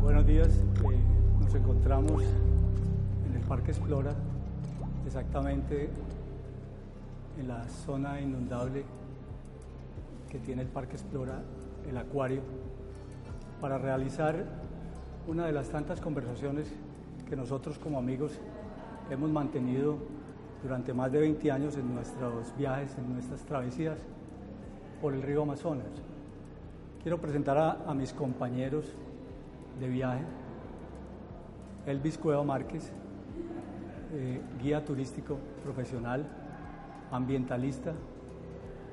Buenos días, eh, nos encontramos en el Parque Explora, exactamente en la zona inundable que tiene el Parque Explora, el acuario, para realizar una de las tantas conversaciones que nosotros como amigos hemos mantenido durante más de 20 años en nuestros viajes, en nuestras travesías por el río Amazonas. Quiero presentar a, mis compañeros de viaje, Elvis Cueva Márquez, eh, guía turístico profesional, ambientalista,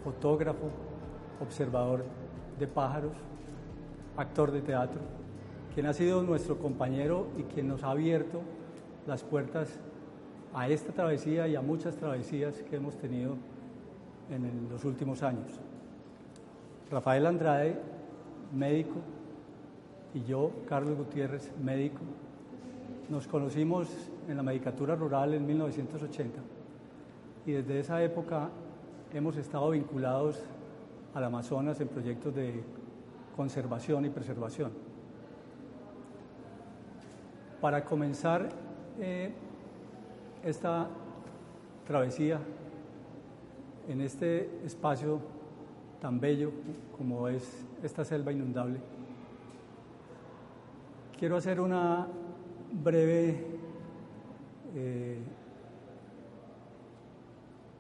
fotógrafo, observador de pájaros, actor de teatro, quien ha sido nuestro compañero y quien nos ha abierto las puertas a esta travesía y a muchas travesías que hemos tenido en los últimos años. Rafael Andrade, médico, y yo, Carlos Gutiérrez, médico, nos conocimos en la medicatura rural en 1980 y desde esa época hemos estado vinculados al Amazonas en proyectos de conservación y preservación. Para comenzar eh, esta travesía en este espacio tan bello como es esta selva inundable, quiero hacer una breve eh,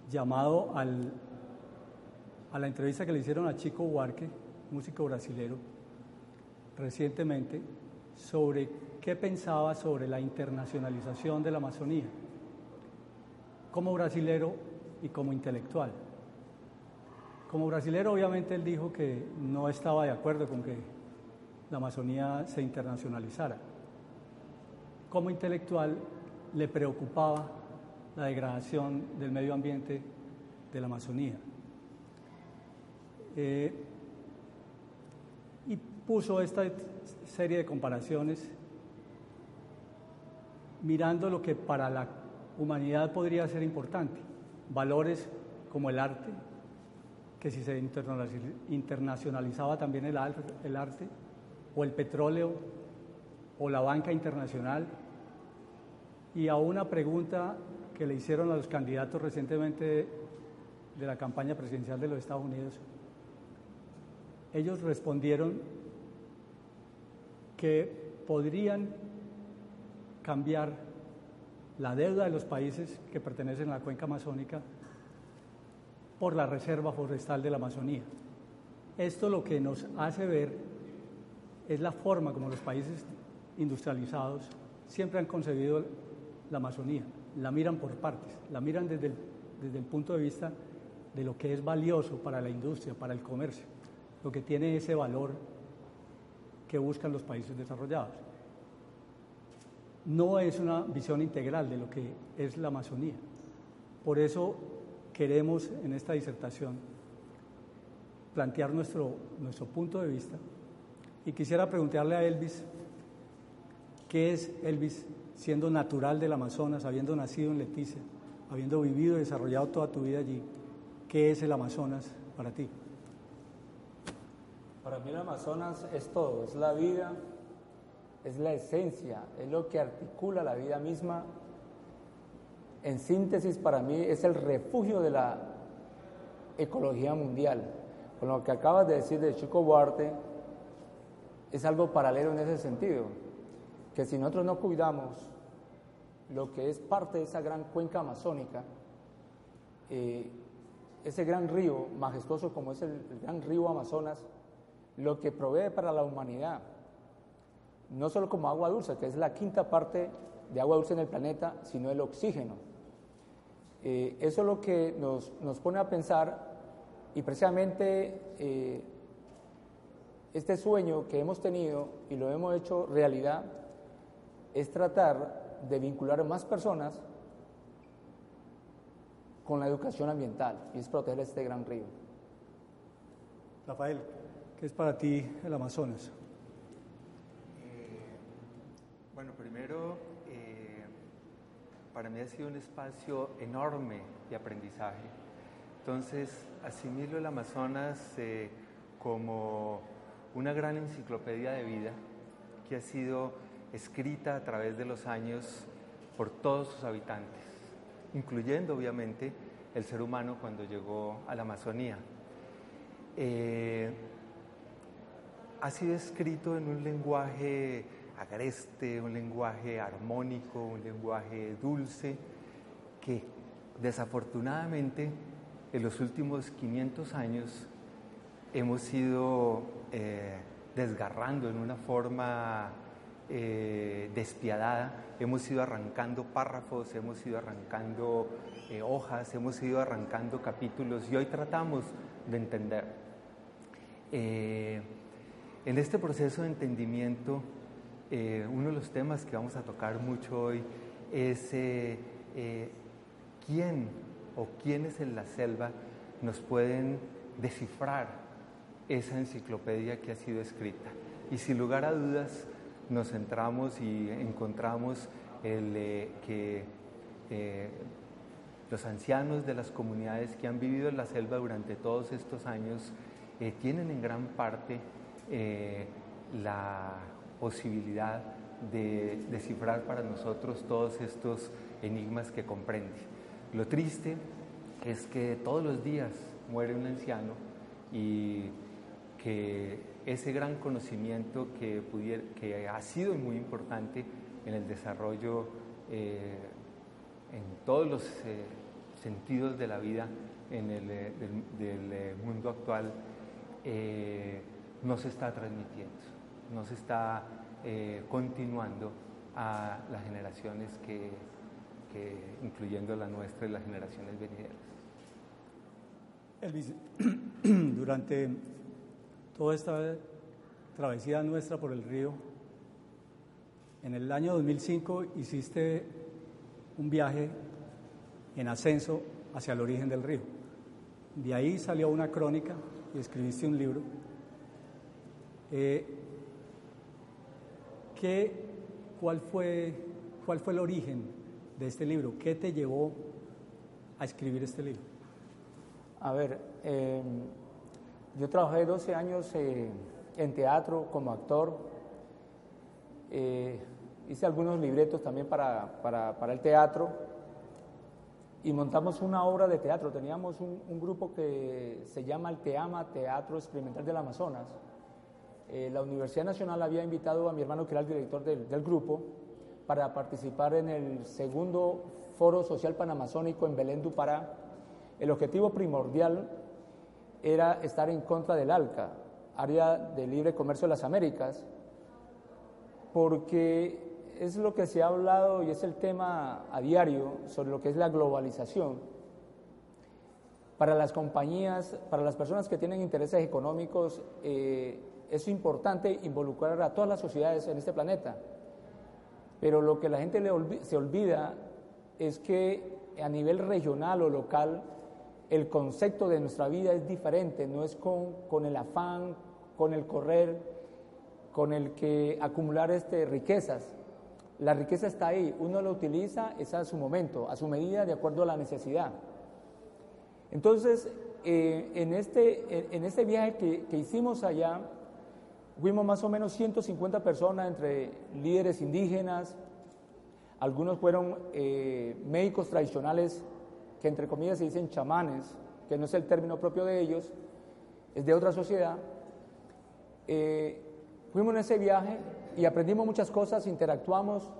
llamado al, a la entrevista que le hicieron a Chico Huarque, músico brasilero, recientemente, sobre qué pensaba sobre la internacionalización de la Amazonía, como brasilero y como intelectual. Como brasilero, obviamente, él dijo que no estaba de acuerdo con que la Amazonía se internacionalizara. Como intelectual, le preocupaba la degradación del medio ambiente de la Amazonía. Eh, y puso esta serie de comparaciones mirando lo que para la humanidad podría ser importante, valores como el arte, que si se internacionalizaba también el, arte, o el petróleo, o la banca internacional, y a una pregunta que le hicieron a los candidatos recientemente de la campaña presidencial de los Estados Unidos, ellos respondieron que podrían cambiar la deuda de los países que pertenecen a la cuenca amazónica por la reserva forestal de la Amazonía. Esto lo que nos hace ver es la forma como los países industrializados siempre han concebido la Amazonía. La miran por partes, la miran desde el, desde el punto de vista de lo que es valioso para la industria, para el comercio lo que tiene ese valor que buscan los países desarrollados. No es una visión integral de lo que es la Amazonía. Por eso queremos en esta disertación plantear nuestro, nuestro punto de vista y quisiera preguntarle a Elvis, ¿qué es Elvis siendo natural del Amazonas, habiendo nacido en Leticia, habiendo vivido y desarrollado toda tu vida allí? ¿Qué es el Amazonas para ti? Para mí el Amazonas es todo, es la vida, es la esencia, es lo que articula la vida misma. En síntesis, para mí es el refugio de la ecología mundial. Con lo que acabas de decir de Chico Buarte, es algo paralelo en ese sentido, que si nosotros no cuidamos lo que es parte de esa gran cuenca amazónica, eh, ese gran río majestuoso como es el gran río Amazonas, lo que provee para la humanidad, no solo como agua dulce, que es la quinta parte de agua dulce en el planeta, sino el oxígeno. Eh, eso es lo que nos, pone a pensar y precisamente eh, este sueño que hemos tenido y lo hemos hecho realidad es tratar de vincular más personas con la educación ambiental y es proteger este gran río. Rafael, ¿Qué es para ti el Amazonas? Bueno, primero, eh, para mí ha sido un espacio enorme de aprendizaje. Entonces, asimilo el Amazonas eh, como una gran enciclopedia de vida que ha sido escrita a través de los años por todos sus habitantes, incluyendo obviamente el ser humano cuando llegó a la Amazonía. Eh, ha sido escrito en un lenguaje agreste, un lenguaje armónico, un lenguaje dulce, que desafortunadamente en los últimos 500 años hemos ido eh, desgarrando en una forma eh, despiadada, hemos ido arrancando párrafos, hemos ido arrancando eh, hojas, hemos ido arrancando capítulos y hoy tratamos de entender. en este proceso de entendimiento, uno de los temas que vamos a tocar mucho hoy es quién o quiénes en la selva nos pueden descifrar esa enciclopedia que ha sido escrita. Y sin lugar a dudas nos centramos y encontramos eh, que eh, los ancianos de las comunidades que han vivido en la selva durante todos estos años eh, tienen en gran parte la posibilidad de descifrar para nosotros todos estos enigmas que comprende. Lo triste es que todos los días muere un anciano y que ese gran conocimiento que, que ha sido muy importante en el desarrollo eh, en todos los eh, sentidos de la vida en el, eh, del, mundo actual no se está transmitiendo, no se está continuando a las generaciones que, incluyendo la nuestra y las generaciones venideras. Elvis, durante toda esta travesía nuestra por el río. En el año 2005 hiciste un viaje en ascenso hacia el origen del río. De ahí salió una crónica y escribiste un libro. Eh, cuál, fue, ¿Cuál fue el origen de este libro? ¿Qué te llevó a escribir este libro? A ver, eh, yo trabajé 12 años eh, en teatro como actor. Eh, hice algunos libretos también para, para, el teatro y montamos una obra de teatro. Teníamos un, grupo que se llama el TEAMA, Teatro Experimental del Amazonas. Eh, la Universidad Nacional había invitado a mi hermano, que era el director del, del grupo, para participar en el segundo Foro Social Panamazónico en Belén du Pará. El objetivo primordial era estar en contra del ALCA, Área de Libre Comercio de las Américas, porque es lo que se ha hablado y es el tema a diario sobre lo que es la globalización. Para las compañías, para las personas que tienen intereses económicos, eh, es importante involucrar a todas las sociedades en este planeta. Pero lo que la gente se olvida es que a nivel regional o local el concepto de nuestra vida es diferente, no es con, el afán, con el correr, con el que acumular este, riquezas. La riqueza está ahí, uno la utiliza, es a su momento, a su medida, de acuerdo a la necesidad. Entonces, eh, en, este, en este viaje que, hicimos allá, fuimos más o menos 150 personas entre líderes indígenas, algunos fueron eh, médicos tradicionales que entre comillas se dicen chamanes, que no es el término propio de ellos, es de otra sociedad. Eh, fuimos en ese viaje y aprendimos muchas cosas, interactuamos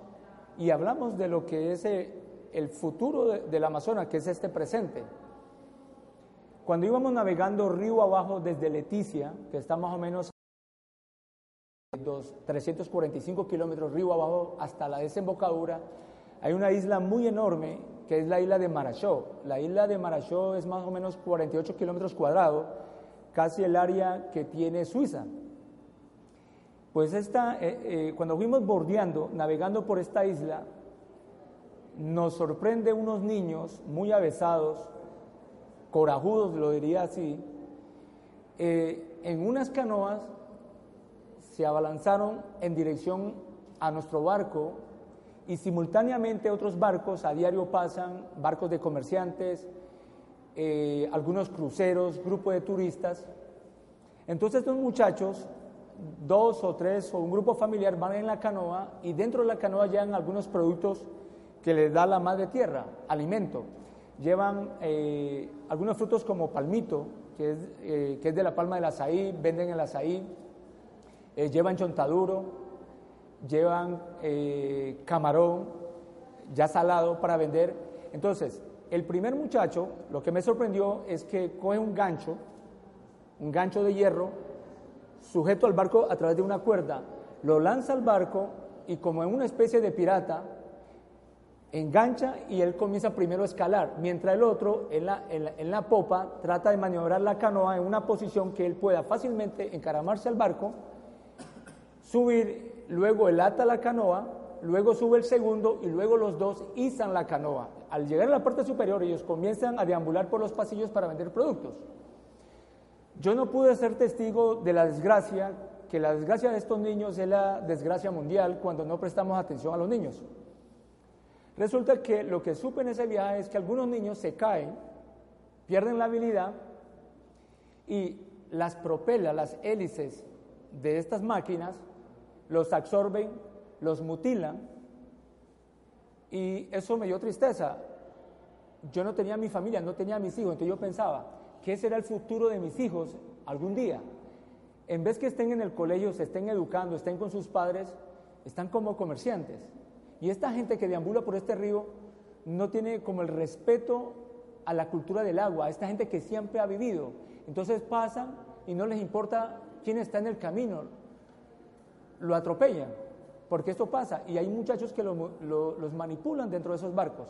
y hablamos de lo que es eh, el futuro del Amazonas, que es este presente. Cuando íbamos navegando río abajo desde Leticia, que está más o menos 345 kilómetros río abajo hasta la desembocadura, hay una isla muy enorme que es la isla de Marachó. La isla de Marachó es más o menos 48 kilómetros cuadrados, casi el área que tiene Suiza. Pues esta, eh, eh, cuando fuimos bordeando, navegando por esta isla, nos sorprende unos niños muy avesados, corajudos, lo diría así, eh, en unas canoas se abalanzaron en dirección a nuestro barco y simultáneamente otros barcos a diario pasan, barcos de comerciantes, eh, algunos cruceros, grupos de turistas. Entonces estos muchachos, dos o tres o un grupo familiar van en la canoa y dentro de la canoa llevan algunos productos que les da la madre tierra, alimento. Llevan eh, algunos frutos como palmito, que es, eh, que es, de la palma del azaí, venden el azaí, llevan chontaduro, llevan camarón ya salado para vender. Entonces, el primer muchacho, lo que me sorprendió es que coge un gancho, un gancho de hierro, sujeto al barco a través de una cuerda, lo lanza al barco y como en una especie de pirata, engancha y él comienza primero a escalar, mientras el otro en la, en la, popa trata de maniobrar la canoa en una posición que él pueda fácilmente encaramarse al barco, subir, luego él ata la canoa, luego sube el segundo y luego los dos izan la canoa al llegar a la parte superior ellos comienzan a deambular por los pasillos para vender productos. Yo no pude ser testigo de la desgracia, que la desgracia de estos niños es la desgracia mundial cuando no prestamos atención a los niños. Resulta que lo que supe en ese viaje es que algunos niños se caen, pierden la habilidad y las propelas, las hélices de estas máquinas los absorben, los mutilan y eso me dio tristeza. Yo no tenía mi familia, no tenía mis hijos, entonces yo pensaba, ¿qué será el futuro de mis hijos algún día? En vez que estén en el colegio, se estén educando, estén con sus padres, están como comerciantes. Y esta gente que deambula por este río no tiene como el respeto a la cultura del agua, a esta gente que siempre ha vivido. Entonces pasan y no les importa quién está en el camino, lo atropellan porque esto pasa y hay muchachos que los manipulan dentro de esos barcos.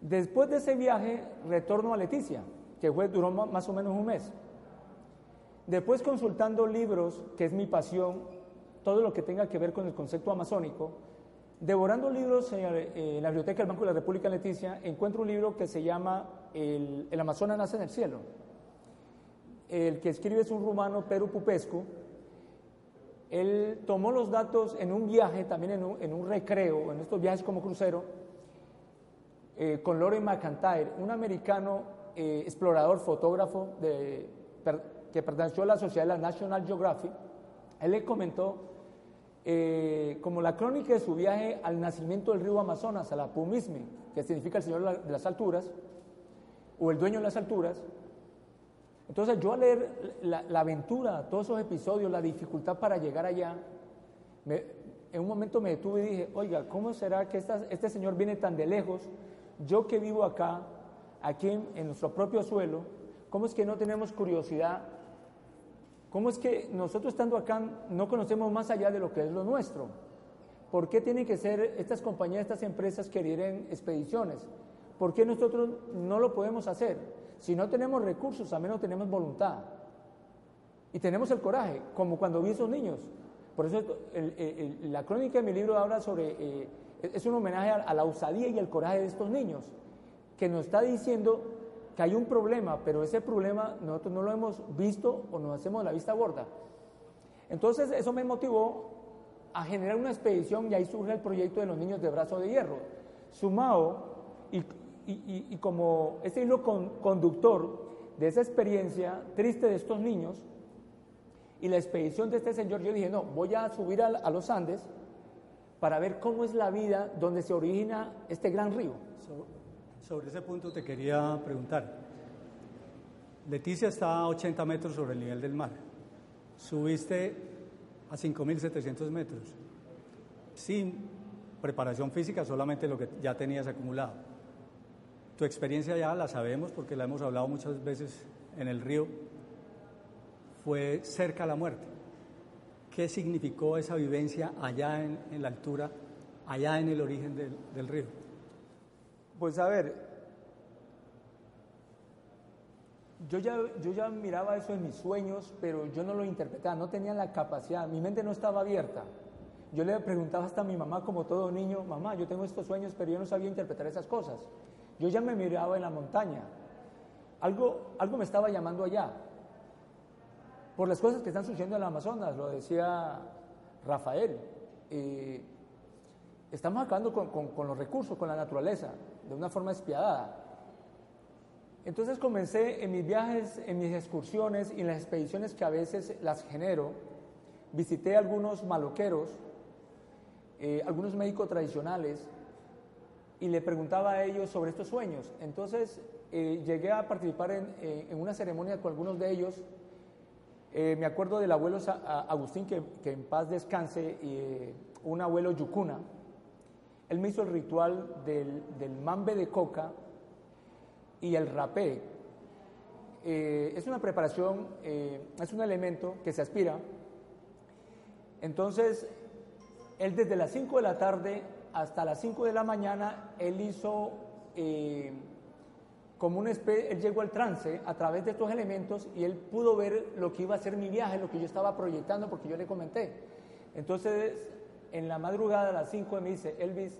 Después de ese viaje retorno a Leticia, que fue, duró más o menos un mes. Después consultando libros, que es mi pasión, todo lo que tenga que ver con el concepto amazónico, devorando libros en la biblioteca del Banco de la República Leticia, encuentro un libro que se llama El, el Amazonas nace en el cielo. El que escribe es un rumano, Pedro Pupescu, él tomó los datos en un viaje, también en un, recreo, en estos viajes como crucero, eh, con Loren McIntyre, un americano eh, explorador, fotógrafo que perteneció a la sociedad de la National Geographic. Él le comentó eh, como la crónica de su viaje al nacimiento del río Amazonas, a la Pumismi, que significa el Señor de las Alturas, o el dueño de las alturas, entonces yo al leer la, aventura, todos esos episodios, la dificultad para llegar allá, en un momento me detuve y dije, oiga, ¿cómo será que este señor viene tan de lejos? Yo que vivo acá, aquí en, nuestro propio suelo, ¿cómo es que no tenemos curiosidad? ¿Cómo es que nosotros estando acá no conocemos más allá de lo que es lo nuestro? ¿Por qué tienen que ser estas compañías, estas empresas que lideren expediciones? ¿Por qué nosotros no lo podemos hacer? Si no tenemos recursos, al menos tenemos voluntad. Y tenemos el coraje, como cuando vi a esos niños. Por eso la crónica de mi libro habla sobre, eh, es un homenaje a, la osadía y el coraje de estos niños, que nos está diciendo que hay un problema, pero ese problema nosotros no lo hemos visto o nos hacemos la vista gorda. Entonces eso me motivó a generar una expedición y ahí surge el proyecto de los niños de brazo de hierro. Sumado y, como ese hilo conductor de esa experiencia triste de estos niños y la expedición de este señor, yo dije, no, voy a subir a, los Andes para ver cómo es la vida donde se origina este gran río. sobre ese punto te quería preguntar. Leticia está a 80 metros sobre el nivel del mar. Subiste a 5.700 metros sin preparación física, solamente lo que ya tenías acumulado. Tu experiencia ya la sabemos porque la hemos hablado muchas veces en el río. Fue cerca a la muerte. ¿Qué significó esa vivencia allá en, la altura, allá en el origen del, del río? Pues a ver, yo ya, yo ya miraba eso en mis sueños, pero yo no lo interpretaba, no tenía la capacidad, mi mente no estaba abierta. Yo le preguntaba hasta a mi mamá, como todo niño, mamá, yo tengo estos sueños, pero yo no sabía interpretar esas cosas. Yo ya me miraba en la montaña. Algo, algo me estaba llamando allá. Por las cosas que están sucediendo en el Amazonas, lo decía Rafael. estamos acabando con, los recursos, con la naturaleza, de una forma despiadada. Entonces comencé en mis viajes, en mis excursiones y en las expediciones que a veces las genero, visité algunos maloqueros, eh, algunos médicos tradicionales, y le preguntaba a ellos sobre estos sueños. Entonces eh, llegué a participar en, una ceremonia con algunos de ellos. Eh, me acuerdo del abuelo Agustín, que, en paz descanse, y, un abuelo Yucuna. Él me hizo el ritual del, del mambe de coca y el rapé. Eh, es una preparación, eh, es un elemento que se aspira. Entonces, él desde las 5 de la tarde hasta las 5 de la mañana, él hizo eh, como un especie, él llegó al trance a través de estos elementos y él pudo ver lo que iba a ser mi viaje, lo que yo estaba proyectando, porque yo le comenté. Entonces, en la madrugada a las 5 me dice, Elvis,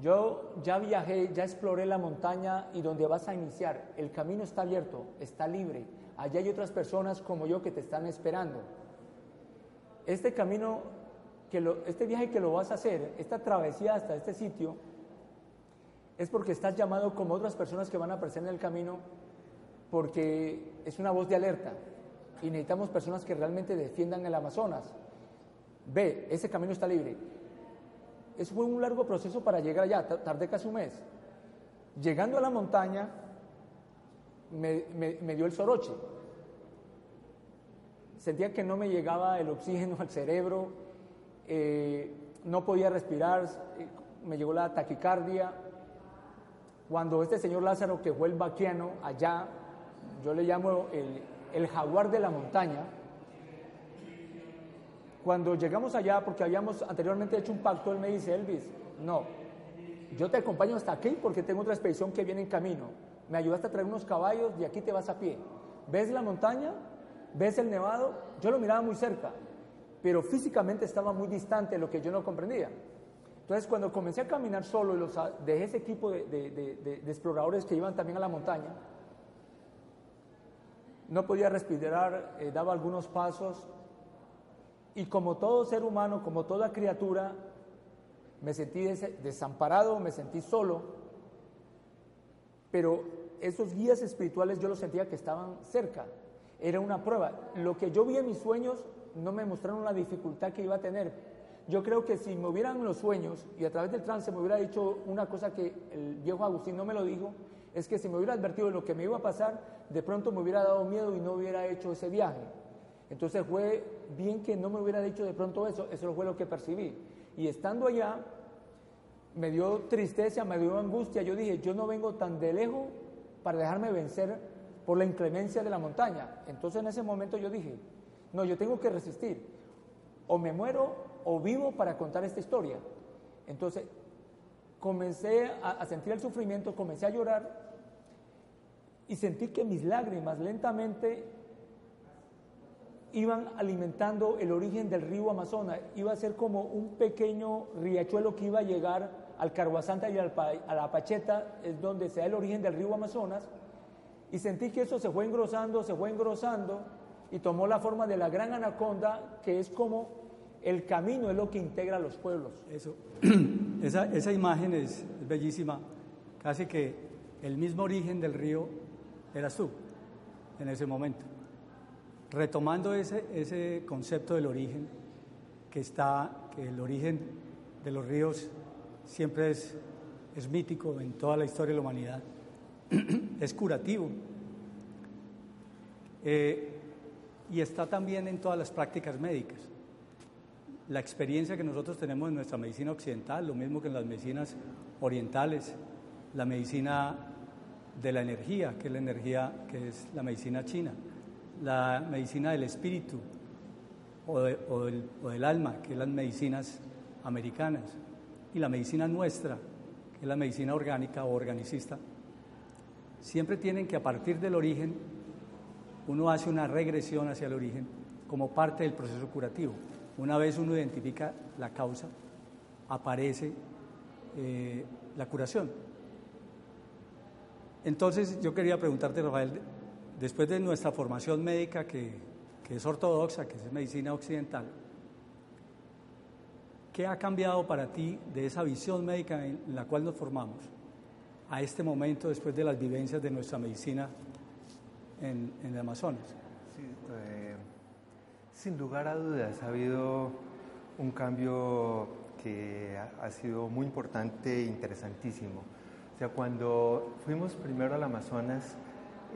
yo ya viajé, ya exploré la montaña y donde vas a iniciar, el camino está abierto, está libre. Allá hay otras personas como yo que te están esperando. Este camino, que este viaje que lo vas a hacer, esta travesía hasta este sitio, es porque estás llamado como otras personas que van a aparecer en el camino, porque es una voz de alerta y necesitamos personas que realmente defiendan el Amazonas. Ve, ese camino está libre eso fue un largo proceso para llegar allá, tardé casi un mes. Llegando a la montaña, me, dio el soroche. Sentía que no me llegaba el oxígeno al cerebro, eh, no podía respirar, eh, me llegó la taquicardia. Cuando este señor Lázaro, que fue el vaquiano allá, yo le llamo el, jaguar de la montaña, cuando llegamos allá, porque habíamos anteriormente hecho un pacto, él me dice, Elvis, no, yo te acompaño hasta aquí porque tengo otra expedición que viene en camino. Me ayudaste a traer unos caballos y aquí te vas a pie. ¿Ves la montaña? ¿Ves el nevado? Yo lo miraba muy cerca, pero físicamente estaba muy distante, lo que yo no comprendía. Entonces, cuando comencé a caminar solo y dejé ese equipo de, exploradores que iban también a la montaña, no podía respirar, eh, daba algunos pasos, y como todo ser humano, como toda criatura, me sentí desamparado, me sentí solo, pero esos guías espirituales yo los sentía que estaban cerca. Era una prueba. Lo que yo vi en mis sueños no me mostraron la dificultad que iba a tener. Yo creo que si me hubieran los sueños y a través del trance me hubiera dicho una cosa que el viejo Agustín no me lo dijo, es que si me hubiera advertido de lo que me iba a pasar, de pronto me hubiera dado miedo y no hubiera hecho ese viaje. Entonces fue bien que no me hubiera dicho de pronto eso, eso fue lo que percibí. Y estando allá, me dio tristeza, me dio angustia. Yo dije, yo no vengo tan de lejos para dejarme vencer por la inclemencia de la montaña. Entonces en ese momento yo dije, no, yo tengo que resistir. O me muero o vivo para contar esta historia. Entonces comencé a, sentir el sufrimiento, comencé a llorar y sentí que mis lágrimas lentamente iban alimentando el origen del río Amazonas. Iba a ser como un pequeño riachuelo que iba a llegar al Carguasanta y a la Pacheta, es donde se da el origen del río Amazonas. Y sentí que eso se fue engrosando, se fue engrosando y tomó la forma de la gran anaconda, que es como el camino, es lo que integra a los pueblos. Eso, esa, esa imagen es bellísima, casi que el mismo origen del río eras tú en ese momento. Retomando ese, ese concepto del origen, que está, que el origen de los ríos siempre es, es mítico en toda la historia de la humanidad, es curativo. Eh, y está también en todas las prácticas médicas. La experiencia que nosotros tenemos en nuestra medicina occidental, lo mismo que en las medicinas orientales, la medicina de la energía, que es la energía que es la medicina china, la medicina del espíritu o, del, alma, que es las medicinas americanas, y la medicina nuestra, que es la medicina orgánica o organicista, siempre tienen que a partir del origen, uno hace una regresión hacia el origen como parte del proceso curativo. Una vez uno identifica la causa, aparece eh, la curación. Entonces yo quería preguntarte, Rafael, después de nuestra formación médica, que, es ortodoxa, que es medicina occidental, ¿qué ha cambiado para ti de esa visión médica en la cual nos formamos a este momento después de las vivencias de nuestra medicina en, el Amazonas? Eh, sin lugar a dudas, ha habido un cambio que ha sido muy importante e interesantísimo. O sea, cuando fuimos primero al Amazonas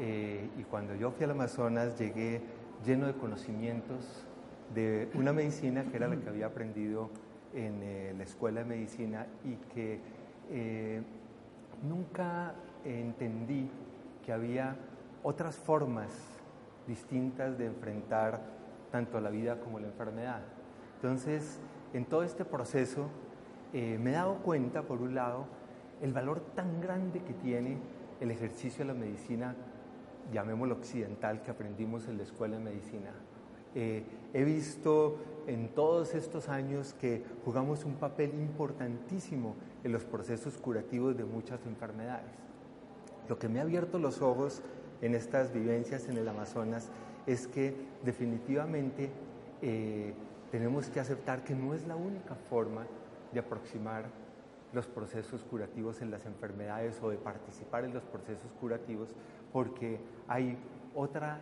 eh, y cuando yo fui al Amazonas llegué lleno de conocimientos de una medicina que era la que había aprendido en eh, la escuela de medicina y que eh, nunca entendí que había otras formas distintas de enfrentar tanto la vida como la enfermedad. Entonces, en todo este proceso me he dado cuenta, por un lado, el valor tan grande que tiene el ejercicio de la medicina, llamémoslo occidental, que aprendimos en la escuela de medicina. Eh, he visto en todos estos años que jugamos un papel importantísimo en los procesos curativos de muchas enfermedades. Lo que me ha abierto los ojos en estas vivencias en el Amazonas es que definitivamente eh, tenemos que aceptar que no es la única forma de aproximar los procesos curativos en las enfermedades o de participar en los procesos curativos, porque hay otra,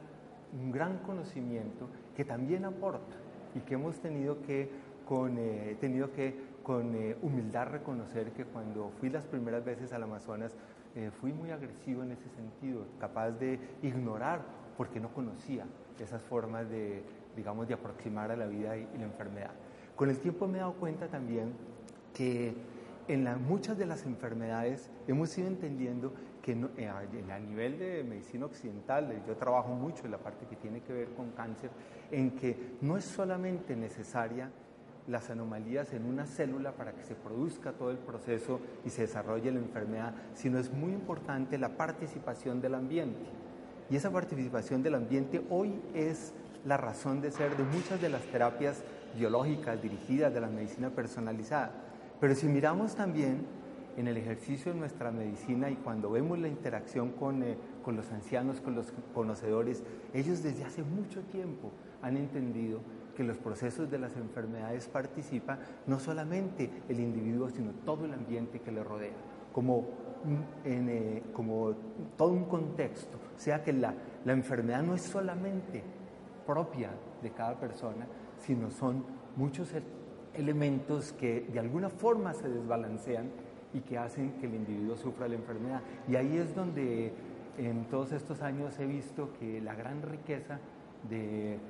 un gran conocimiento que también aporta y que hemos tenido que con, eh, tenido que con eh, humildad reconocer que cuando fui las primeras veces al Amazonas eh, fui muy agresivo en ese sentido, capaz de ignorar porque no conocía esas formas de, digamos, de aproximar a la vida y, y la enfermedad. Con el tiempo me he dado cuenta también que en muchas de las enfermedades hemos ido entendiendo que eh, a, nivel de medicina occidental, eh, yo trabajo mucho en la parte que tiene que ver con cáncer, en que no es solamente necesaria las anomalías en una célula para que se produzca todo el proceso y se desarrolle la enfermedad, sino es muy importante la participación del ambiente. Y esa participación del ambiente hoy es la razón de ser de muchas de las terapias biológicas dirigidas de la medicina personalizada pero si miramos también en el ejercicio de nuestra medicina y cuando vemos la interacción con, eh, con los ancianos, con los conocedores, ellos desde hace mucho tiempo han entendido que los procesos de las enfermedades participa no solamente el individuo, sino todo el ambiente que le rodea, como, en, eh, como todo un contexto. O sea que la, la enfermedad no es solamente propia de cada persona, sino son muchos elementos que de alguna forma se desbalancean y que hacen que el individuo sufra la enfermedad. Y ahí es donde en todos estos años he visto que la gran riqueza del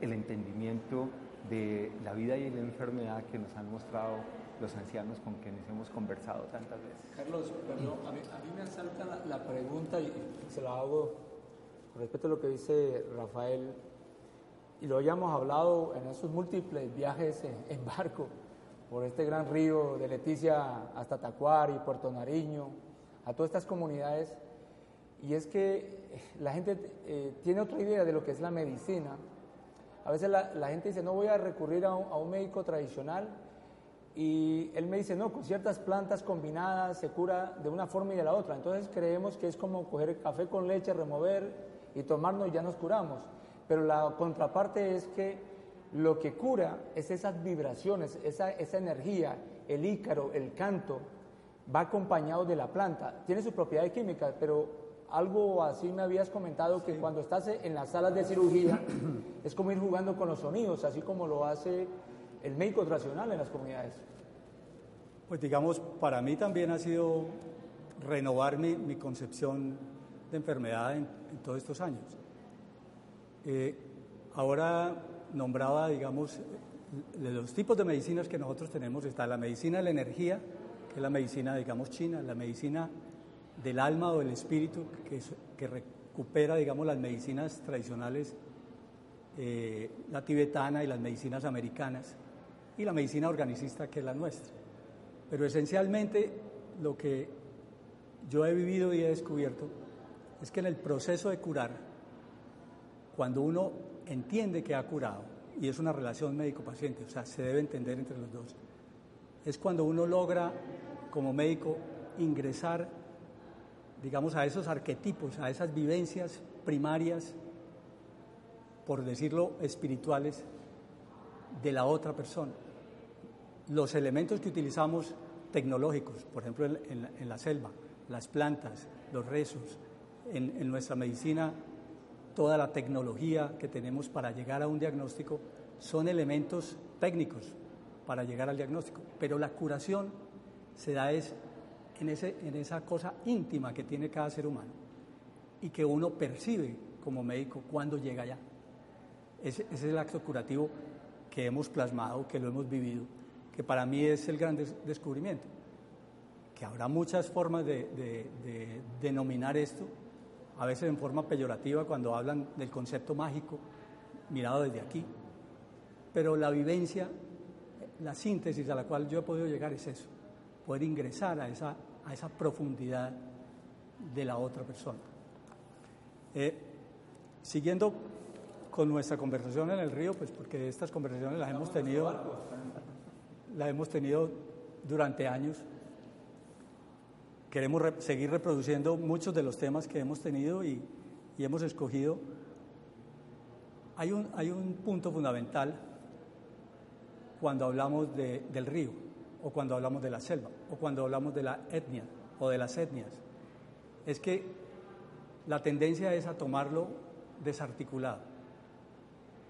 el entendimiento de la vida y la enfermedad que nos han mostrado los ancianos con quienes hemos conversado tantas veces. Carlos, perdón, a mí, me asalta la, la, pregunta y se la hago con respecto a lo que dice Rafael y lo hayamos hablado en esos múltiples viajes en, barco por este gran río de Leticia hasta Tacuari, Puerto Nariño, a todas estas comunidades. Y es que la gente eh, tiene otra idea de lo que es la medicina. A veces la, gente dice, no voy a recurrir a un, médico tradicional. Y él me dice, no, con ciertas plantas combinadas se cura de una forma y de la otra. Entonces creemos que es como coger café con leche, remover y tomarnos y ya nos curamos. Pero la contraparte es que lo que cura es esas vibraciones, esa, esa energía, el ícaro, el canto, va acompañado de la planta. Tiene sus propiedades químicas, pero algo así me habías comentado que cuando estás en las salas de cirugía es como ir jugando con los sonidos, así como lo hace el médico tradicional en las comunidades. Pues digamos, para mí también ha sido renovar mi, mi concepción de enfermedad en todos estos años. Eh, ahora nombraba, digamos, de los tipos de medicinas que nosotros tenemos, está la medicina de la energía, que es la medicina, digamos, china, la medicina del alma o del espíritu, que, que recupera, digamos, las medicinas tradicionales, eh, la tibetana y las medicinas americanas, y la medicina organicista, que es la nuestra. Pero esencialmente lo que yo he vivido y he descubierto es que en el proceso de curar, cuando uno entiende que ha curado, y es una relación médico-paciente, o sea, se debe entender entre los dos, es cuando uno logra como médico ingresar, digamos, a esos arquetipos, a esas vivencias primarias, por decirlo, espirituales, de la otra persona. los elementos que utilizamos tecnológicos, por ejemplo en, la selva, las plantas, los rezos, en, en nuestra medicina, toda la tecnología que tenemos para llegar a un diagnóstico son elementos técnicos para llegar al diagnóstico, pero la curación se da es en, ese, en esa cosa íntima que tiene cada ser humano y que uno percibe como médico cuando llega allá. Ese, ese es el acto curativo que hemos plasmado, que lo hemos vivido que para mí es el gran descubrimiento. Que habrá muchas formas de, denominar esto, a veces en forma peyorativa cuando hablan del concepto mágico mirado desde aquí, pero la vivencia, la síntesis a la cual yo he podido llegar es eso, poder ingresar a esa, a esa profundidad de la otra persona. Eh, siguiendo con nuestra conversación en el río, pues porque estas conversaciones las hemos tenido la hemos tenido durante años. Queremos seguir reproduciendo muchos de los temas que hemos tenido y, hemos escogido. Hay un, punto fundamental cuando hablamos del río, o cuando hablamos de la selva, o cuando hablamos de la etnia, o de las etnias. Es que la tendencia es a tomarlo desarticulado.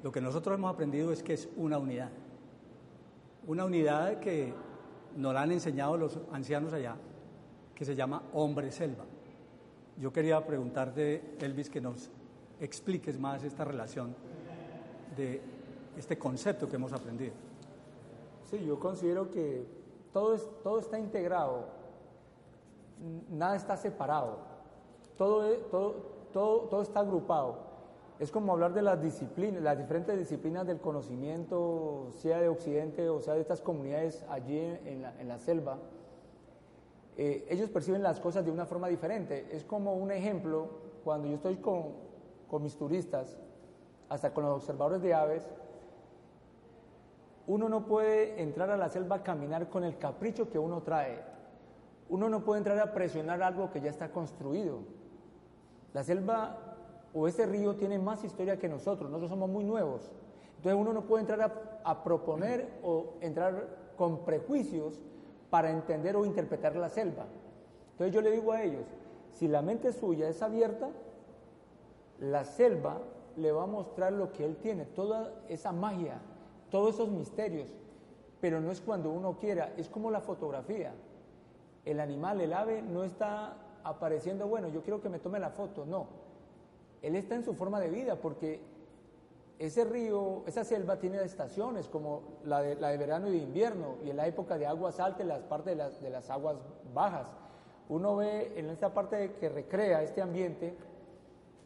Lo que nosotros hemos aprendido es que es una unidad una unidad que nos la han enseñado los ancianos allá, que se llama hombre selva. Yo quería preguntarte, Elvis, que nos expliques más esta relación de este concepto que hemos aprendido. Sí, yo considero que todo, es, todo está integrado, nada está separado, todo, todo, todo, todo está agrupado. Es como hablar de las disciplinas, las diferentes disciplinas del conocimiento, sea de Occidente o sea de estas comunidades allí en la, selva. Eh, ellos perciben las cosas de una forma diferente. Es como un ejemplo, cuando yo estoy con, con mis turistas, hasta con los observadores de aves, uno no puede entrar a la selva a caminar con el capricho que uno trae. Uno no puede entrar a presionar algo que ya está construido. La selva o ese río tiene más historia que nosotros, nosotros somos muy nuevos. Entonces uno no puede entrar a, proponer o entrar con prejuicios para entender o interpretar la selva. Entonces yo le digo a ellos, si la mente suya es abierta, la selva le va a mostrar lo que él tiene, toda esa magia, todos esos misterios, pero no es cuando uno quiera, es como la fotografía. El animal, el ave, no está apareciendo, bueno, yo quiero que me tome la foto, no él está en su forma de vida porque ese río, esa selva tiene estaciones como la de, la de verano y de invierno y en la época de aguas altas, las partes de las, de las aguas bajas. Uno ve en esta parte que recrea este ambiente,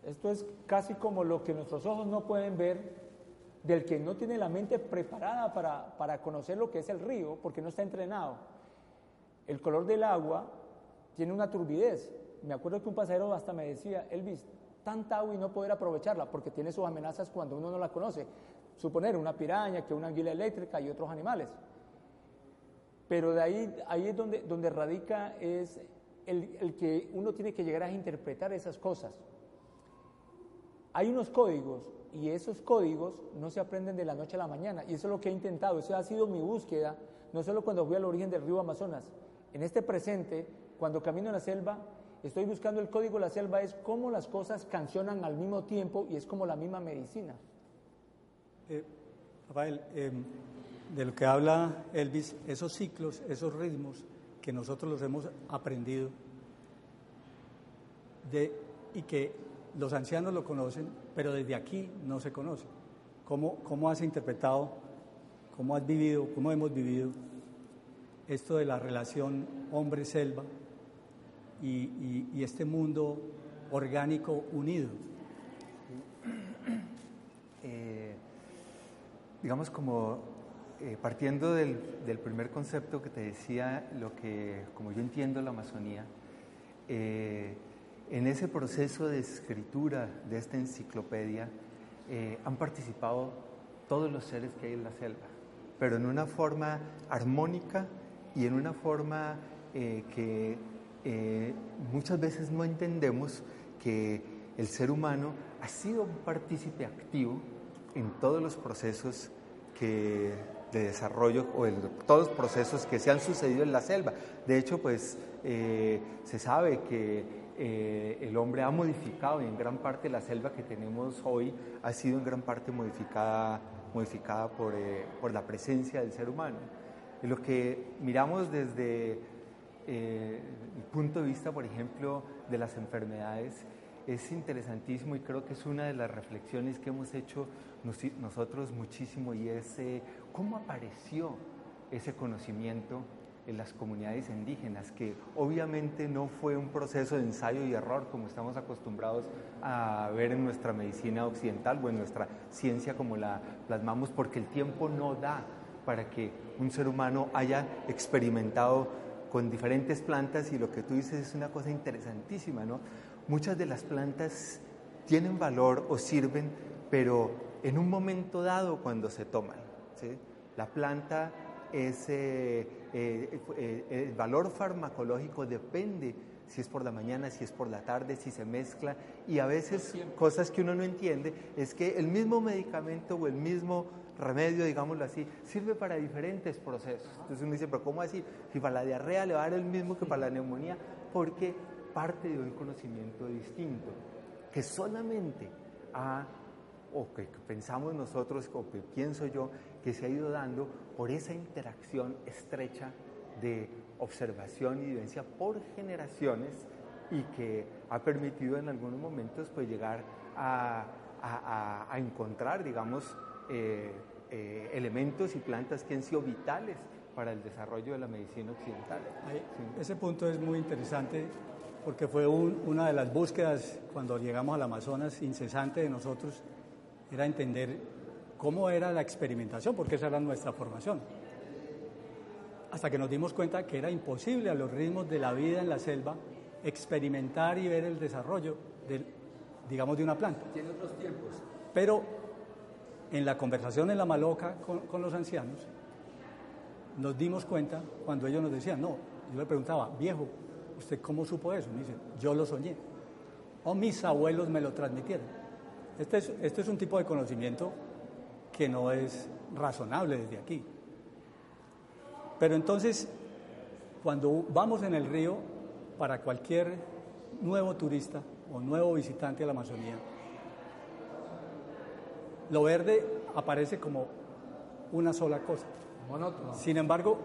esto es casi como lo que nuestros ojos no pueden ver del que no tiene la mente preparada para, para conocer lo que es el río porque no está entrenado. El color del agua tiene una turbidez. Me acuerdo que un pasajero hasta me decía, Elvis, tanta y no poder aprovecharla porque tiene sus amenazas cuando uno no la conoce. Suponer una piraña, que una anguila eléctrica y otros animales. Pero de ahí, ahí es donde, donde radica es el, el que uno tiene que llegar a interpretar esas cosas. Hay unos códigos y esos códigos no se aprenden de la noche a la mañana. Y eso es lo que he intentado, eso ha sido mi búsqueda, no solo cuando fui al origen del río Amazonas, en este presente, cuando camino en la selva, Estoy buscando el código de la selva, es cómo las cosas cancionan al mismo tiempo y es como la misma medicina. Eh, Rafael, em, de lo que habla Elvis, esos ciclos, esos ritmos que nosotros los hemos aprendido y que los ancianos lo conocen, pero desde aquí no se conoce. ¿Cómo, cómo has interpretado, cómo has vivido, cómo hemos vivido esto de la relación hombre-selva? Y, este mundo orgánico unido. Eh, digamos como eh, partiendo del, primer concepto que te decía, lo que, como yo entiendo la Amazonía, eh, en ese proceso de escritura de esta enciclopedia han participado todos los seres que hay en la selva, pero en una forma armónica y en una forma que eh, muchas veces no entendemos que el ser humano ha sido un partícipe activo en todos los procesos que de desarrollo o de todos los procesos que se han sucedido en la selva. De hecho, pues eh, se sabe que eh, el hombre ha modificado y en gran parte la selva que tenemos hoy ha sido en gran parte modificada, modificada por, eh, por la presencia del ser humano. Y lo que miramos desde el punto de vista, por ejemplo, de las enfermedades, es interesantísimo y creo que es una de las reflexiones que hemos hecho nosotros muchísimo y es eh, cómo apareció ese conocimiento en las comunidades indígenas, que obviamente no fue un proceso de ensayo y error como estamos acostumbrados a ver en nuestra medicina occidental o en nuestra ciencia como la plasmamos, porque el tiempo no da para que un ser humano haya experimentado con diferentes plantas y lo que tú dices es una cosa interesantísima, ¿no? Muchas de las plantas tienen valor o sirven, pero en un momento dado cuando se toman. La planta, es, eh, eh, eh, el valor farmacológico depende si es por la mañana, si es por la tarde, si se mezcla. Y a veces cosas que uno no entiende es que el mismo medicamento o el mismo remedio, digámoslo así, sirve para diferentes procesos. Entonces uno dice, pero ¿cómo así? Si para la diarrea le va a dar el mismo que para la neumonía, porque parte de un conocimiento distinto, que solamente ha o que pensamos nosotros, o que pienso yo, que se ha ido dando por esa interacción estrecha de observación y vivencia por generaciones y que ha permitido en algunos momentos pues llegar a, encontrar, digamos, eh, eh, elementos y plantas que han sido vitales para el desarrollo de la medicina occidental. Ese punto es muy interesante porque fue una de las búsquedas cuando llegamos al Amazonas incesante de nosotros era entender cómo era la experimentación, porque esa era nuestra formación. Hasta que nos dimos cuenta que era imposible a los ritmos de la vida en la selva experimentar y ver el desarrollo, del, digamos, de una planta. Tiene otros tiempos. Pero en la conversación en la maloca con, los ancianos, nos dimos cuenta cuando ellos nos decían, no, yo le preguntaba, viejo, ¿usted cómo supo eso? Me dice, yo lo soñé. O mis abuelos me lo transmitieron. Este es, este es un tipo de conocimiento que no es razonable desde aquí. Pero entonces, cuando vamos en el río, para cualquier nuevo turista o nuevo visitante a la Amazonía, lo verde aparece como una sola cosa. Sin embargo,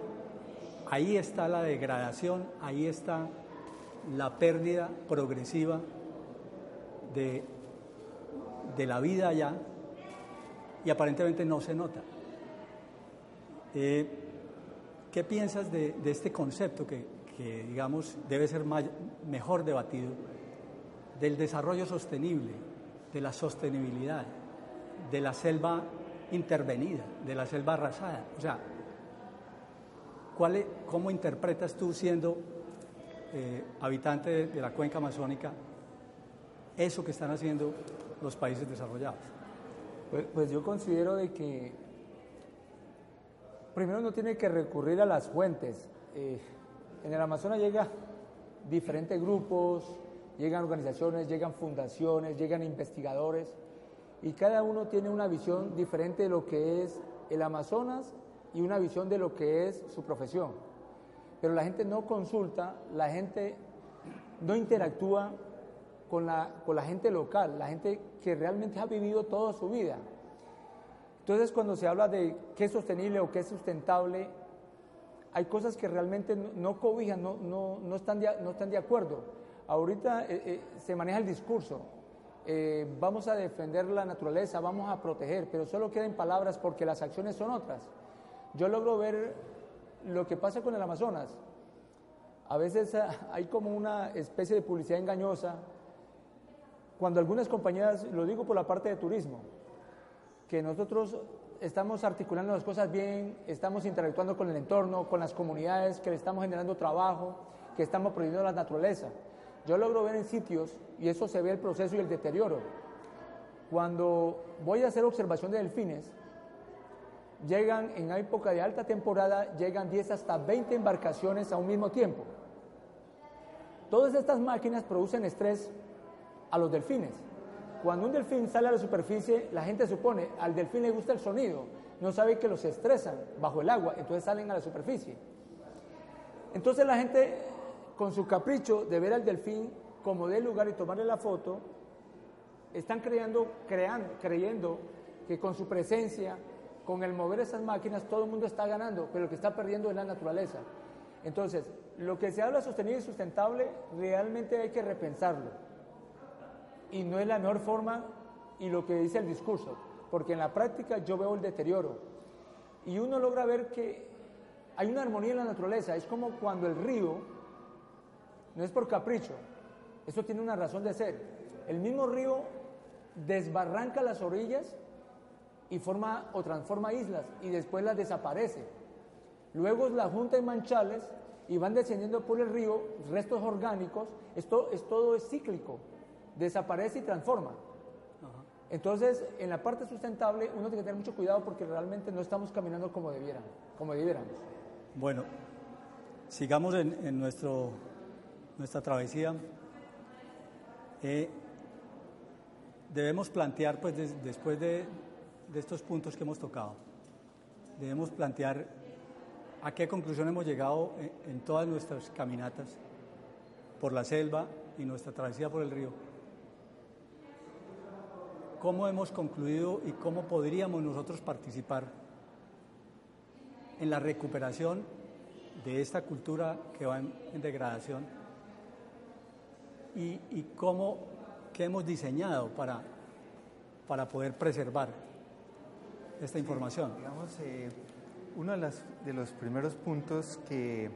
ahí está la degradación, ahí está la pérdida progresiva de de la vida allá y aparentemente no se nota. Eh, ¿Qué piensas de, este concepto que, digamos, debe ser mejor debatido del desarrollo sostenible, de la sostenibilidad, de la selva intervenida, de la selva arrasada? O sea, ¿cuál ¿cómo interpretas tú siendo eh, habitante de la cuenca amazónica eso que están haciendo los países desarrollados? Pues, pues, yo considero de que primero uno tiene que recurrir a las fuentes. Eh, en el Amazonas llega diferentes grupos, llegan organizaciones, llegan fundaciones, llegan investigadores y cada uno tiene una visión diferente de lo que es el Amazonas y una visión de lo que es su profesión. Pero la gente no consulta, la gente no interactúa con la, con la gente local, la gente que realmente ha vivido toda su vida. Entonces, cuando se habla de qué es sostenible o qué es sustentable, hay cosas que realmente no, cobijan, no, no, no, están de, no están de acuerdo. Ahorita eh, eh, se maneja el discurso, eh, vamos a defender la naturaleza, vamos a proteger, pero solo quedan palabras porque las acciones son otras. Yo logro ver lo que pasa con el Amazonas. A veces hay como una especie de publicidad engañosa cuando algunas compañías, lo digo por la parte de turismo, que nosotros estamos articulando las cosas bien, estamos interactuando con el entorno, con las comunidades, que le estamos generando trabajo, que estamos prohibiendo la naturaleza. Yo logro ver en sitios, y eso se ve el proceso y el deterioro, cuando voy a hacer observación de delfines, llegan en época de alta temporada, llegan 10 hasta 20 embarcaciones a un mismo tiempo. Todas estas máquinas producen estrés a los delfines. Cuando un delfín sale a la superficie, la gente supone, al delfín le gusta el sonido, no sabe que los estresan bajo el agua, entonces salen a la superficie. Entonces la gente, con su capricho de ver al delfín como de lugar y tomarle la foto, están creando, creyendo que con su presencia, con el mover esas máquinas, todo el mundo está ganando, pero lo que está perdiendo es la naturaleza. Entonces, lo que se habla sostenible y sustentable, realmente hay que repensarlo. Y no es la mejor forma y lo que dice el discurso, porque en la práctica yo veo el deterioro. Y uno logra ver que hay una armonía en la naturaleza, es como cuando el río, no es por capricho, eso tiene una razón de ser. El mismo río desbarranca las orillas y forma o transforma islas y después las desaparece. Luego la junta en manchales y van descendiendo por el río restos orgánicos. Esto es todo es cíclico, desaparece y transforma. Entonces, en la parte sustentable uno tiene que tener mucho cuidado porque realmente no estamos caminando como debieran, como debiéramos. Bueno, sigamos en, nuestro, nuestra travesía. Eh, debemos plantear, pues después de, estos puntos que hemos tocado, debemos plantear a qué conclusión hemos llegado en, todas nuestras caminatas por la selva y nuestra travesía por el río. ¿Cómo hemos concluido y cómo podríamos nosotros participar en la recuperación de esta cultura que va en, degradación y, y cómo que hemos diseñado para, para poder preservar esta información? digamos, eh, uno de, de, los primeros puntos que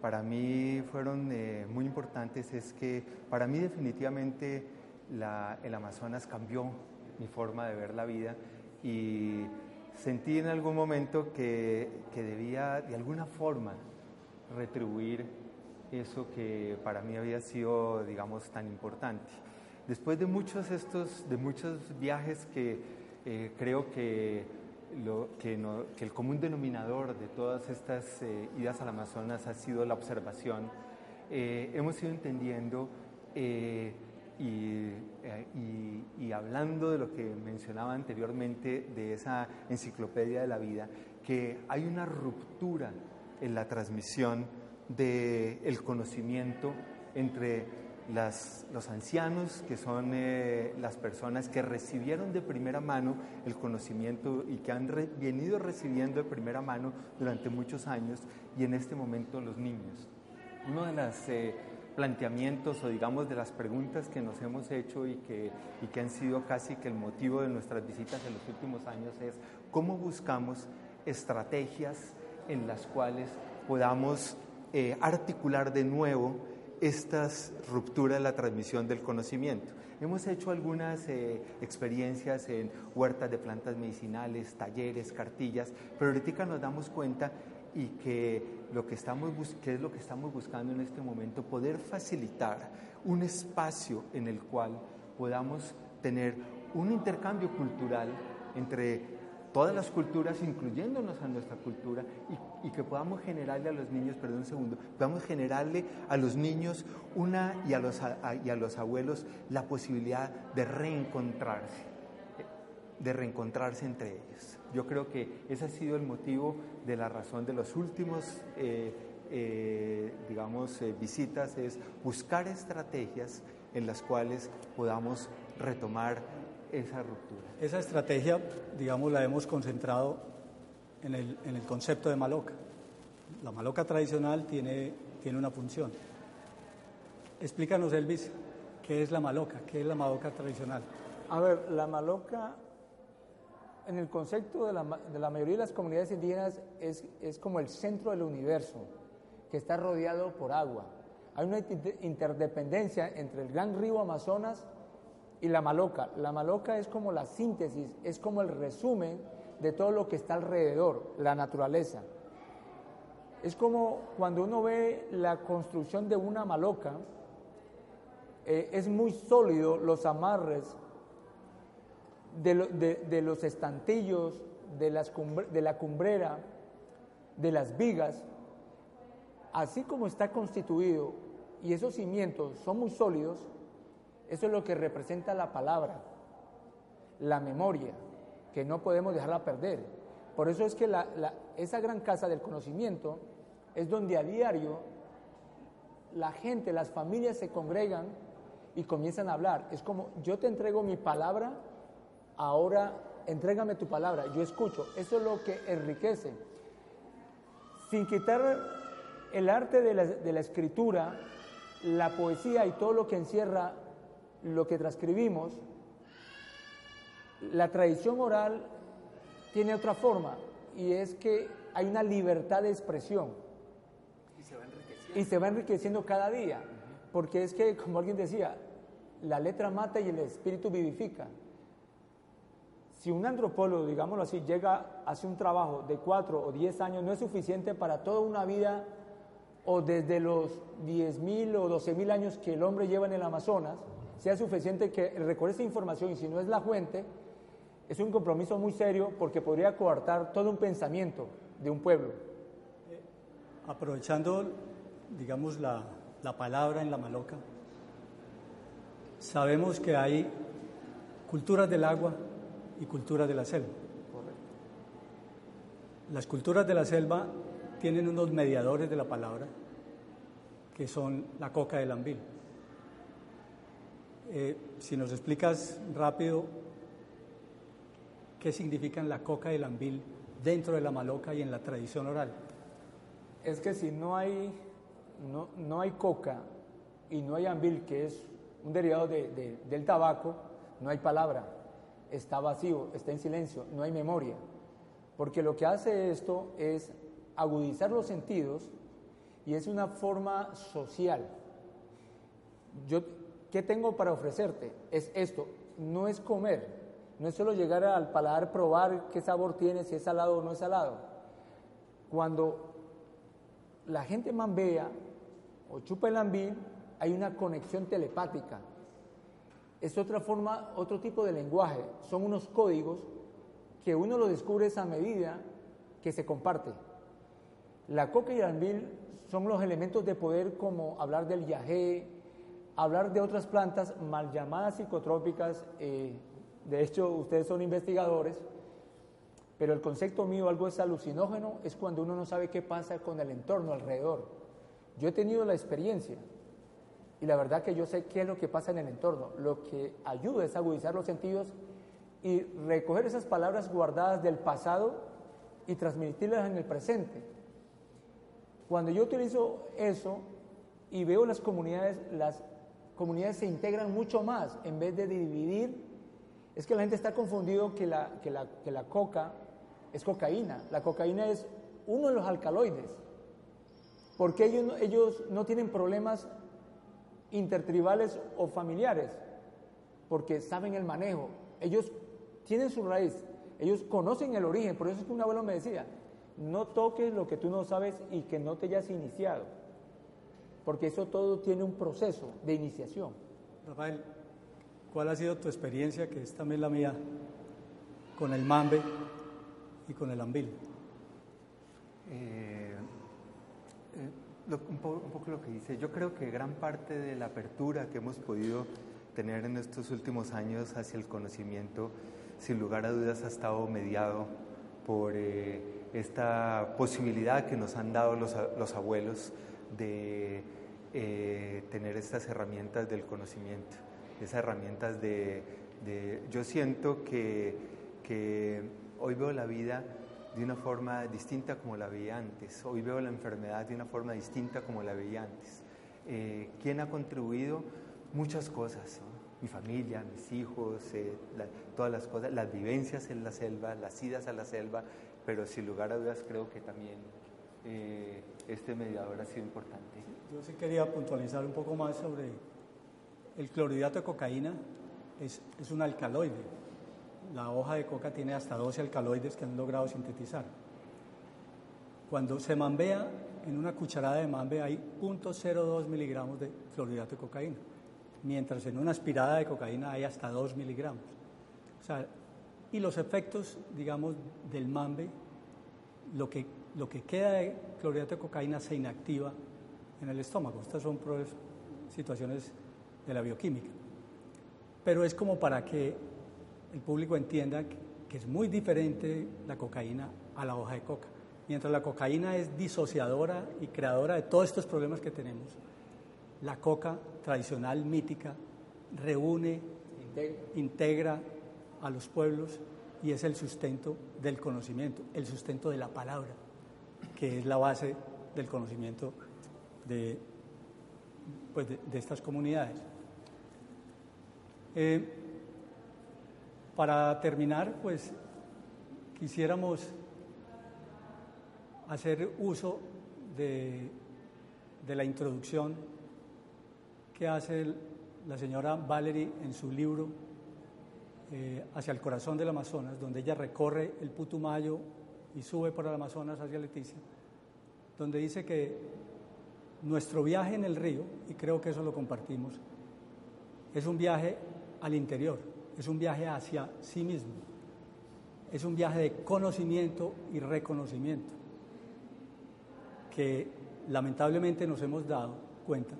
para mí fueron eh, muy importantes es que para mí definitivamente la, el Amazonas cambió mi forma de ver la vida y sentí en algún momento que, que debía de alguna forma retribuir eso que para mí había sido, digamos, tan importante. Después de muchos, estos, de muchos viajes que eh, creo que, lo, que, el común denominador de todas estas eh, idas al Amazonas ha sido la observación, eh, hemos ido entendiendo y, y, hablando de lo que mencionaba anteriormente de esa enciclopedia de la vida, que hay una ruptura en la transmisión del conocimiento entre los ancianos, que son eh, las personas que recibieron de primera mano el conocimiento y que han venido recibiendo de primera mano durante muchos años, y en este momento los niños. Uno de los eh, planteamientos o digamos de las preguntas que nos hemos hecho y que, y que han sido casi que el motivo de nuestras visitas en los últimos años es cómo buscamos estrategias en las cuales podamos eh, articular de nuevo estas rupturas en la transmisión del conocimiento. Hemos hecho algunas eh, experiencias en huertas de plantas medicinales, talleres, cartillas, pero ahorita nos damos cuenta y que, lo que, estamos que es lo que estamos buscando en este momento, poder facilitar un espacio en el cual podamos tener un intercambio cultural entre todas las culturas, incluyéndonos a nuestra cultura, y, que podamos generarle a los niños, perdón un segundo, podamos generarle a los niños una y a los, y a los abuelos la posibilidad de reencontrarse, de reencontrarse entre ellos. Yo creo que ese ha sido el motivo de la razón de los últimos, eh, eh, digamos, eh, visitas, es buscar estrategias en las cuales podamos retomar esa ruptura. Esa estrategia, digamos, la hemos concentrado en el, en el concepto de maloca. La maloca tradicional tiene, tiene una función. Explícanos, Elvis, ¿qué es la maloca? ¿Qué es la maloca tradicional? A ver, la maloca, en el concepto de la, de la mayoría de las comunidades indígenas, es, es como el centro del universo, que está rodeado por agua. Hay una interdependencia entre el gran río Amazonas y la maloca. La maloca es como la síntesis, es como el resumen de todo lo que está alrededor, la naturaleza. Es como cuando uno ve la construcción de una maloca, eh, es muy sólido los amarres de, los estantillos, de, las de la cumbrera, de las vigas, así como está constituido y esos cimientos son muy sólidos, eso es lo que representa la palabra, la memoria, que no podemos dejarla perder, Por eso es que esa gran casa del conocimiento es donde a diario la gente, las familias se congregan y comienzan a hablar. Es como, yo te entrego mi palabra, ahora entrégame tu palabra, yo escucho. Eso es lo que enriquece. Sin quitar el arte de la, de la escritura, la poesía y todo lo que encierra lo que transcribimos, la tradición oral tiene otra forma y es que hay una libertad de expresión. Y se va enriqueciendo. Y se va enriqueciendo cada día, porque es que, como alguien decía, la letra mata y el espíritu vivifica. Si un antropólogo, digámoslo así, llega, hace un trabajo de cuatro o diez años, no es suficiente para toda una vida o desde los diez mil o doce mil años que el hombre lleva en el Amazonas, sea suficiente que recuerde esa información y si no es la fuente, es un compromiso muy serio porque podría coartar todo un pensamiento de un pueblo. Aprovechando, digamos, la, la palabra en la maloca, sabemos que hay culturas del agua y culturas de la selva. Las culturas de la selva tienen unos mediadores de la palabra, que son la coca del ambil. Eh, si nos explicas rápido qué significan la coca y el ambil dentro de la maloca y en la tradición oral. Es que si no hay, no, no hay coca y no hay ambil, que es un derivado de, de, del tabaco, no hay palabra, está vacío, está en silencio, no hay memoria. Porque lo que hace esto es agudizar los sentidos y es una forma social. Yo, ¿Qué tengo para ofrecerte? Es esto, no es comer, no es solo llegar al paladar, probar qué sabor tiene, si es salado o no es salado. Cuando la gente mambea o chupa el ambil, hay una conexión telepática. Es otra forma, otro tipo de lenguaje. Son unos códigos que uno lo descubre a medida que se comparte. La coca y el ambil son los elementos de poder como hablar del yagé, hablar de otras plantas mal llamadas psicotrópicas, eh, de hecho ustedes son investigadores, pero el concepto mío, algo es alucinógeno, es cuando uno no sabe qué pasa con el entorno alrededor. Yo he tenido la experiencia y la verdad que yo sé qué es lo que pasa en el entorno. Lo que ayuda es agudizar los sentidos y recoger esas palabras guardadas del pasado y transmitirlas en el presente. Cuando yo utilizo eso y veo las comunidades, las comunidades se integran mucho más en vez de dividir. Es que la gente está confundido que la, que la, que la coca es cocaína. La cocaína es uno de los alcaloides. Porque ellos, ellos no tienen problemas intertribales o familiares, porque saben el manejo. Ellos tienen su raíz, ellos conocen el origen. Por eso es que un abuelo me decía, no toques lo que tú no sabes y que no te hayas iniciado, porque eso todo tiene un proceso de iniciación. Rafael, ¿cuál ha sido tu experiencia, que es también la mía, con el mambe y con el ambil? Eh, eh, lo, un, po un, poco lo que dice, yo creo que gran parte de la apertura que hemos podido tener en estos últimos años hacia el conocimiento, sin lugar a dudas, ha estado mediado por eh, esta posibilidad que nos han dado los, los abuelos de eh, tener estas herramientas del conocimiento, esas herramientas de, de yo siento que, que hoy veo la vida de una forma distinta como la veía antes. Hoy veo la enfermedad de una forma distinta como la veía antes. Eh, ¿Quién ha contribuido? Muchas cosas. ¿no? Mi familia, mis hijos, eh, la, todas las cosas, las vivencias en la selva, las idas a la selva, pero sin lugar a dudas creo que también eh, este mediador ha sido importante. Yo sí quería puntualizar un poco más sobre el clorhidrato de cocaína. Es, es un alcaloide, la hoja de coca tiene hasta 12 alcaloides que han logrado sintetizar. Cuando se mambea, en una cucharada de mambe hay 0.02 miligramos de clorhidrato de cocaína, mientras en una aspirada de cocaína hay hasta 2 miligramos. O sea, y los efectos, digamos, del mambe, lo que, lo que queda de clorhidrato de cocaína se inactiva en el estómago. Estas son situaciones de la bioquímica. Pero es como para que el público entienda que, que, es muy diferente la cocaína a la hoja de coca. Mientras la cocaína es disociadora y creadora de todos estos problemas que tenemos, la coca tradicional, mítica, reúne, integra a los pueblos y es el sustento del conocimiento, el sustento de la palabra, que es la base del conocimiento de, pues de, estas comunidades. Eh, para terminar, pues quisiéramos hacer uso de, de la introducción que hace la señora Valerie en su libro eh, hacia el corazón del Amazonas, donde ella recorre el Putumayo y sube por el Amazonas hacia Leticia, donde dice que nuestro viaje en el río, y creo que eso lo compartimos, es un viaje al interior, es un viaje hacia sí mismo, es un viaje de conocimiento y reconocimiento, que lamentablemente nos hemos dado cuenta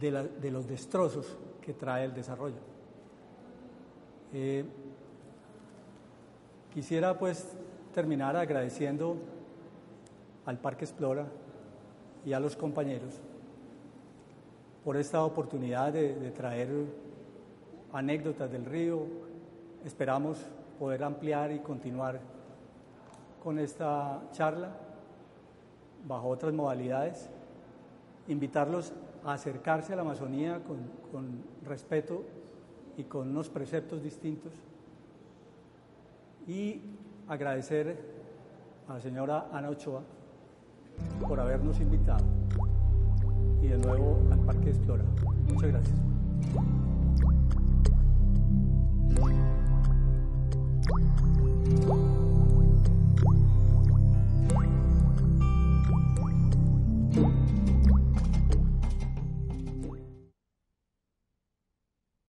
de, los destrozos que trae el desarrollo. Eh, quisiera pues terminar agradeciendo al Parque Explora y a los compañeros por esta oportunidad de, traer anécdotas del río. Esperamos poder ampliar y continuar con esta charla bajo otras modalidades, invitarlos a acercarse a la Amazonía con respeto y con unos preceptos distintos y agradecer a la señora Ana Ochoa por habernos invitado y de nuevo al Parque Explora. Muchas gracias.